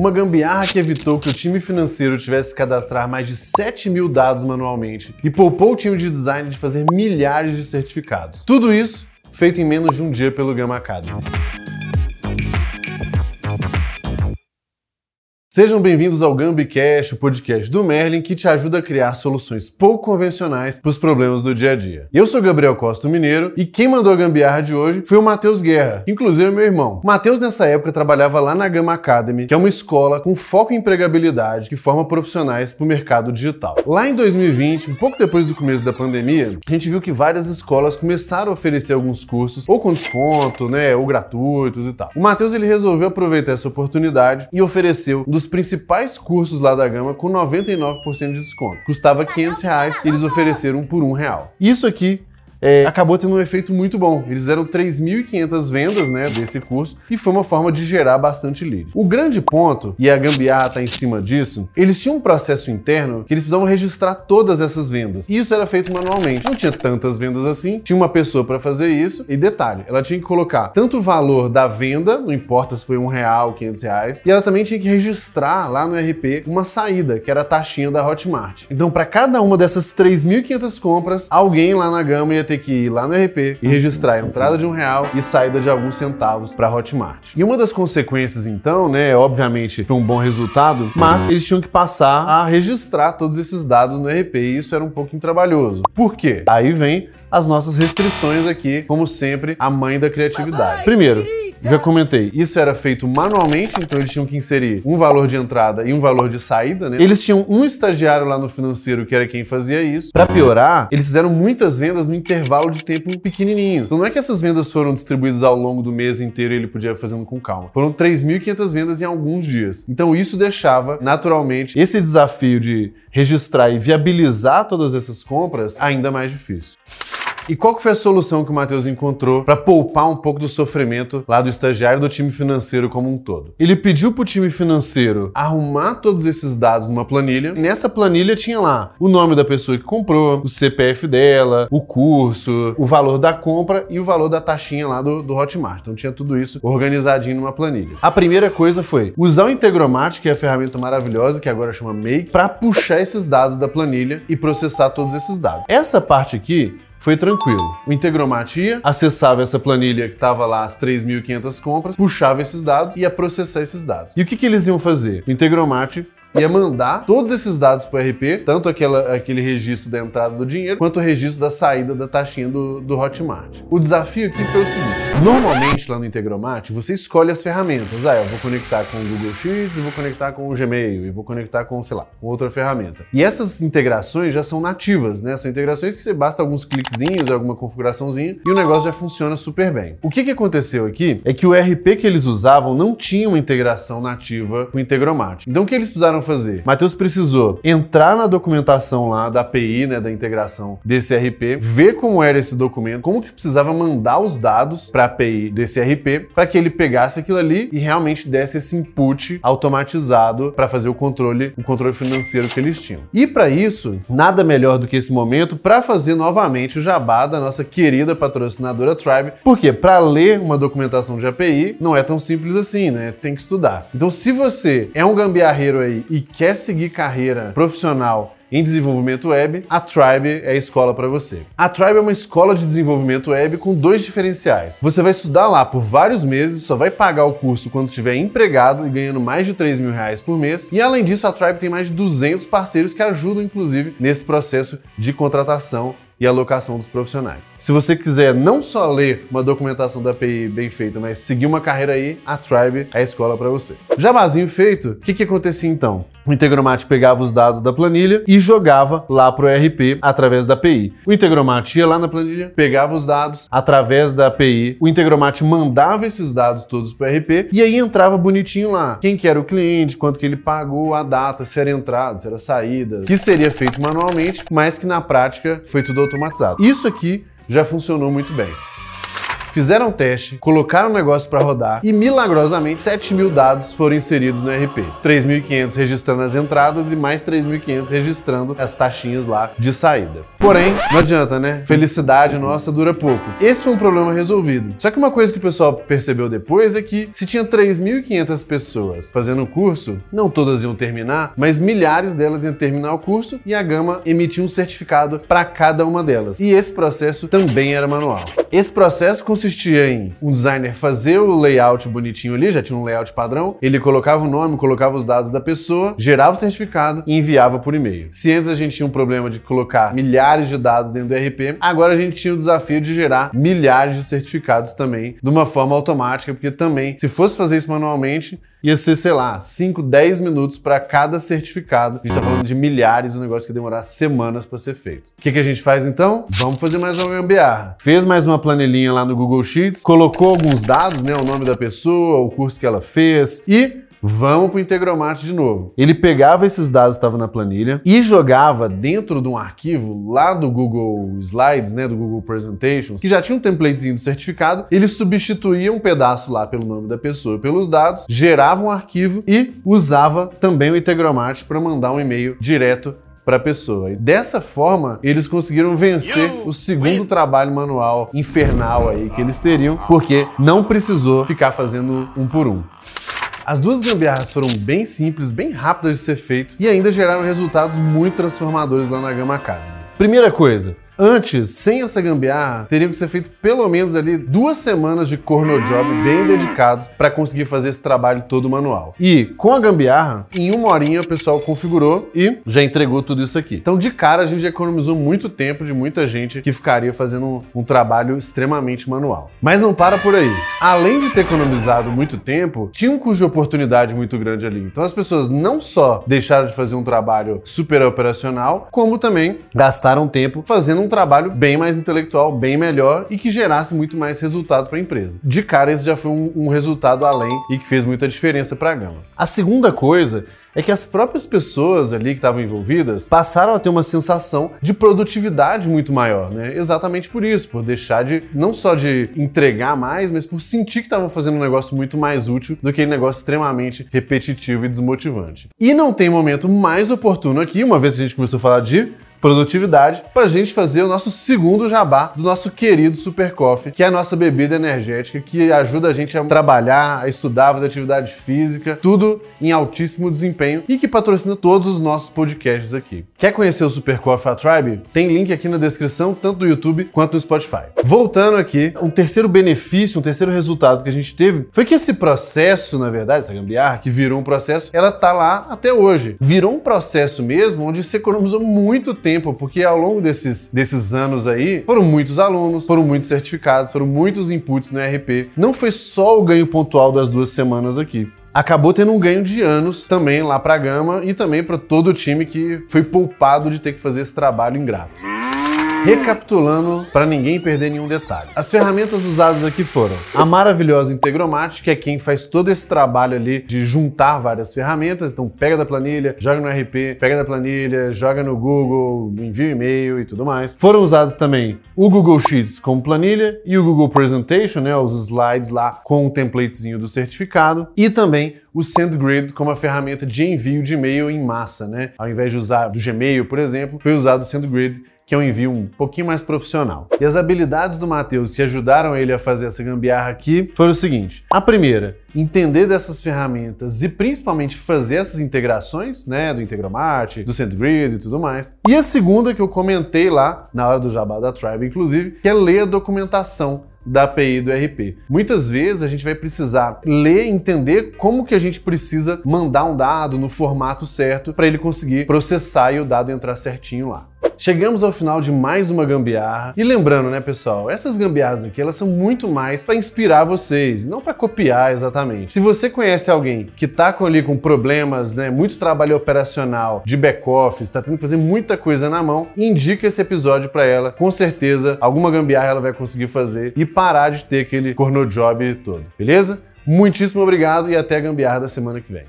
Uma gambiarra que evitou que o time financeiro tivesse que cadastrar mais de 7 mil dados manualmente e poupou o time de design de fazer milhares de certificados. Tudo isso feito em menos de um dia pelo Gamma Academy. Sejam bem-vindos ao GambiCast, o podcast do Merlin que te ajuda a criar soluções pouco convencionais para os problemas do dia a dia. Eu sou Gabriel Costa Mineiro e quem mandou a gambiarra de hoje foi o Matheus Guerra, inclusive meu irmão. Matheus nessa época trabalhava lá na Gama Academy, que é uma escola com foco em empregabilidade que forma profissionais para o mercado digital. Lá em 2020, um pouco depois do começo da pandemia, a gente viu que várias escolas começaram a oferecer alguns cursos ou com desconto, né, ou gratuitos e tal. O Matheus ele resolveu aproveitar essa oportunidade e ofereceu dos principais cursos lá da Gama com 99% de desconto. Custava 500 reais e eles ofereceram por um real. Isso aqui é, acabou tendo um efeito muito bom. Eles fizeram 3.500 vendas né, desse curso e foi uma forma de gerar bastante lead. O grande ponto, e a Gambiarra está em cima disso, eles tinham um processo interno que eles precisavam registrar todas essas vendas. E isso era feito manualmente. Não tinha tantas vendas assim, tinha uma pessoa para fazer isso. E detalhe, ela tinha que colocar tanto o valor da venda, não importa se foi um real, 500 reais, e ela também tinha que registrar lá no RP uma saída, que era a taxinha da Hotmart. Então, para cada uma dessas 3.500 compras, alguém lá na Gama ia ter que ir lá no RP e registrar a entrada de um real e saída de alguns centavos para Hotmart. E uma das consequências, então, né, obviamente foi um bom resultado, mas eles tinham que passar a registrar todos esses dados no RP e isso era um pouco trabalhoso. Por quê? Aí vem as nossas restrições aqui, como sempre, a mãe da criatividade. Primeiro, já comentei, isso era feito manualmente, então eles tinham que inserir um valor de entrada e um valor de saída, né? Eles tinham um estagiário lá no financeiro que era quem fazia isso. Para piorar, eles fizeram muitas vendas no intervalo de tempo pequenininho. Então não é que essas vendas foram distribuídas ao longo do mês inteiro e ele podia fazendo com calma. Foram 3.500 vendas em alguns dias. Então isso deixava, naturalmente, esse desafio de registrar e viabilizar todas essas compras ainda mais difícil. E qual que foi a solução que o Matheus encontrou para poupar um pouco do sofrimento lá do estagiário do time financeiro como um todo? Ele pediu para o time financeiro arrumar todos esses dados numa planilha. E nessa planilha tinha lá o nome da pessoa que comprou, o CPF dela, o curso, o valor da compra e o valor da taxinha lá do, do Hotmart. Então tinha tudo isso organizadinho numa planilha. A primeira coisa foi usar o Integromat, que é a ferramenta maravilhosa que agora chama Make, para puxar esses dados da planilha e processar todos esses dados. Essa parte aqui foi tranquilo. O Integromat ia, acessava essa planilha que estava lá as 3.500 compras, puxava esses dados e ia processar esses dados. E o que, que eles iam fazer? O Integromat ia mandar todos esses dados para o RP, tanto aquela, aquele registro da entrada do dinheiro, quanto o registro da saída da taxinha do, do Hotmart. O desafio aqui foi o seguinte: normalmente lá no Integromat, você escolhe as ferramentas. Ah, eu vou conectar com o Google Sheets, vou conectar com o Gmail, e vou conectar com, sei lá, com outra ferramenta. E essas integrações já são nativas, né? São integrações que você basta alguns cliquezinhos, alguma configuraçãozinha, e o negócio já funciona super bem. O que, que aconteceu aqui é que o RP que eles usavam não tinha uma integração nativa com o Integromat. Então o que eles precisaram precisaram fazer? Matheus precisou entrar na documentação lá da API, né, da integração desse RP, ver como era esse documento, como que precisava mandar os dados para a API desse RP, para que ele pegasse aquilo ali e realmente desse esse input automatizado para fazer o controle, o controle financeiro que eles tinham. E para isso, nada melhor do que esse momento para fazer novamente o jabá da nossa querida patrocinadora Tribe, porque para ler uma documentação de API não é tão simples assim, né? Tem que estudar. Então, se você é um gambiarreiro aí e quer seguir carreira profissional em desenvolvimento web, a Tribe é a escola para você. A Tribe é uma escola de desenvolvimento web com dois diferenciais. Você vai estudar lá por vários meses, só vai pagar o curso quando estiver empregado e ganhando mais de 3 mil reais por mês. E além disso, a Tribe tem mais de 200 parceiros que ajudam, inclusive, nesse processo de contratação e alocação dos profissionais. Se você quiser não só ler uma documentação da API bem feita, mas seguir uma carreira aí, a Tribe é a escola para você. Jabazinho feito, o que, que acontecia então? O Integromat pegava os dados da planilha e jogava lá para o ERP através da API. O Integromat ia lá na planilha, pegava os dados através da API, o Integromat mandava esses dados todos para o ERP e aí entrava bonitinho lá. Quem que era o cliente, quanto que ele pagou, a data, se era entrada, se era saída, que seria feito manualmente, mas que na prática foi tudo automatizado. Isso aqui já funcionou muito bem. Fizeram teste, colocaram o negócio para rodar e milagrosamente 7 mil dados foram inseridos no RP. 3.500 registrando as entradas e mais 3.500 registrando as taxinhas lá de saída. Porém, não adianta, né? Felicidade nossa dura pouco. Esse foi um problema resolvido. Só que uma coisa que o pessoal percebeu depois é que se tinha 3.500 pessoas fazendo o curso, não todas iam terminar, mas milhares delas iam terminar o curso e a Gama emitia um certificado para cada uma delas. E esse processo também era manual. Esse processo consistia em um designer fazer o layout bonitinho ali, já tinha um layout padrão, ele colocava o nome, colocava os dados da pessoa, gerava o certificado e enviava por e-mail. Se antes a gente tinha um problema de colocar milhares de dados dentro do RP, agora a gente tinha o desafio de gerar milhares de certificados também de uma forma automática, porque também, se fosse fazer isso manualmente, ia ser, sei lá, 5, 10 minutos para cada certificado. A gente tá falando de milhares, um negócio que ia demorar semanas para ser feito. O que, que a gente faz então? Vamos fazer mais uma gambiarra. Fez mais uma planilhinha lá no Google Sheets, colocou alguns dados, né, o nome da pessoa, o curso que ela fez e Vamos para o Integromat de novo. Ele pegava esses dados que estavam na planilha e jogava dentro de um arquivo lá do Google Slides, né, do Google Presentations, que já tinha um templatezinho do certificado. Ele substituía um pedaço lá pelo nome da pessoa e pelos dados, gerava um arquivo e usava também o Integromat para mandar um e-mail direto para a pessoa. E dessa forma, eles conseguiram vencer o segundo trabalho manual infernal aí que eles teriam, porque não precisou ficar fazendo um por um. As duas gambiarras foram bem simples, bem rápidas de ser feito e ainda geraram resultados muito transformadores lá na Gama Academy. Primeira coisa, Antes, sem essa gambiarra, teria que ser feito pelo menos ali duas semanas de corno job bem dedicados para conseguir fazer esse trabalho todo manual. E com a gambiarra, em uma horinha o pessoal configurou e já entregou tudo isso aqui. Então, de cara, a gente economizou muito tempo de muita gente que ficaria fazendo um, um trabalho extremamente manual. Mas não para por aí. Além de ter economizado muito tempo, tinha um custo de oportunidade muito grande ali. Então, as pessoas não só deixaram de fazer um trabalho super operacional, como também gastaram tempo fazendo um trabalho bem mais intelectual, bem melhor e que gerasse muito mais resultado para a empresa. De cara, esse já foi um, um resultado além e que fez muita diferença para a Gama. A segunda coisa é que as próprias pessoas ali que estavam envolvidas passaram a ter uma sensação de produtividade muito maior, né? Exatamente por isso, por deixar de não só de entregar mais, mas por sentir que estavam fazendo um negócio muito mais útil do que um negócio extremamente repetitivo e desmotivante. E não tem momento mais oportuno aqui, uma vez que a gente começou a falar de produtividade para a gente fazer o nosso segundo jabá do nosso querido Super Coffee, que é a nossa bebida energética que ajuda a gente a trabalhar, a estudar, fazer atividade física, tudo em altíssimo desempenho e que patrocina todos os nossos podcasts aqui. Quer conhecer o Super Coffee a Tribe? Tem link aqui na descrição, tanto do YouTube quanto do Spotify. Voltando aqui, um terceiro benefício, um terceiro resultado que a gente teve foi que esse processo, na verdade, essa gambiarra que virou um processo, ela tá lá até hoje. Virou um processo mesmo onde você economizou muito tempo tempo, porque ao longo desses, desses anos aí, foram muitos alunos, foram muitos certificados, foram muitos inputs no RP. Não foi só o ganho pontual das duas semanas aqui acabou tendo um ganho de anos também lá para a Gama e também para todo o time que foi poupado de ter que fazer esse trabalho ingrato. Recapitulando para ninguém perder nenhum detalhe. As ferramentas usadas aqui foram a maravilhosa Integromat, que é quem faz todo esse trabalho ali de juntar várias ferramentas. Então pega da planilha, joga no RP, pega da planilha, joga no Google, envia um e-mail e tudo mais. Foram usados também o Google Sheets como planilha e o Google Presentation, né, os slides lá com o templatezinho do certificado e também o SendGrid como a ferramenta de envio de e-mail em massa, né? Ao invés de usar do Gmail, por exemplo, foi usado o SendGrid que é um envio um pouquinho mais profissional. E as habilidades do Matheus que ajudaram ele a fazer essa gambiarra aqui foram o seguinte: a primeira, entender dessas ferramentas e principalmente fazer essas integrações, né, do Integromart, do SendGrid e tudo mais. E a segunda que eu comentei lá na hora do Jabá da Tribe, inclusive, que é ler a documentação da API do RP. Muitas vezes a gente vai precisar ler entender como que a gente precisa mandar um dado no formato certo para ele conseguir processar e o dado entrar certinho lá. Chegamos ao final de mais uma gambiarra. E lembrando, né, pessoal, essas gambiarras aqui, elas são muito mais para inspirar vocês, não para copiar exatamente. Se você conhece alguém que tá com, ali com problemas, né, muito trabalho operacional, de back-office, tá tendo que fazer muita coisa na mão, indica esse episódio para ela. Com certeza, alguma gambiarra ela vai conseguir fazer e parar de ter aquele corno job todo, beleza? Muitíssimo obrigado e até a gambiarra da semana que vem.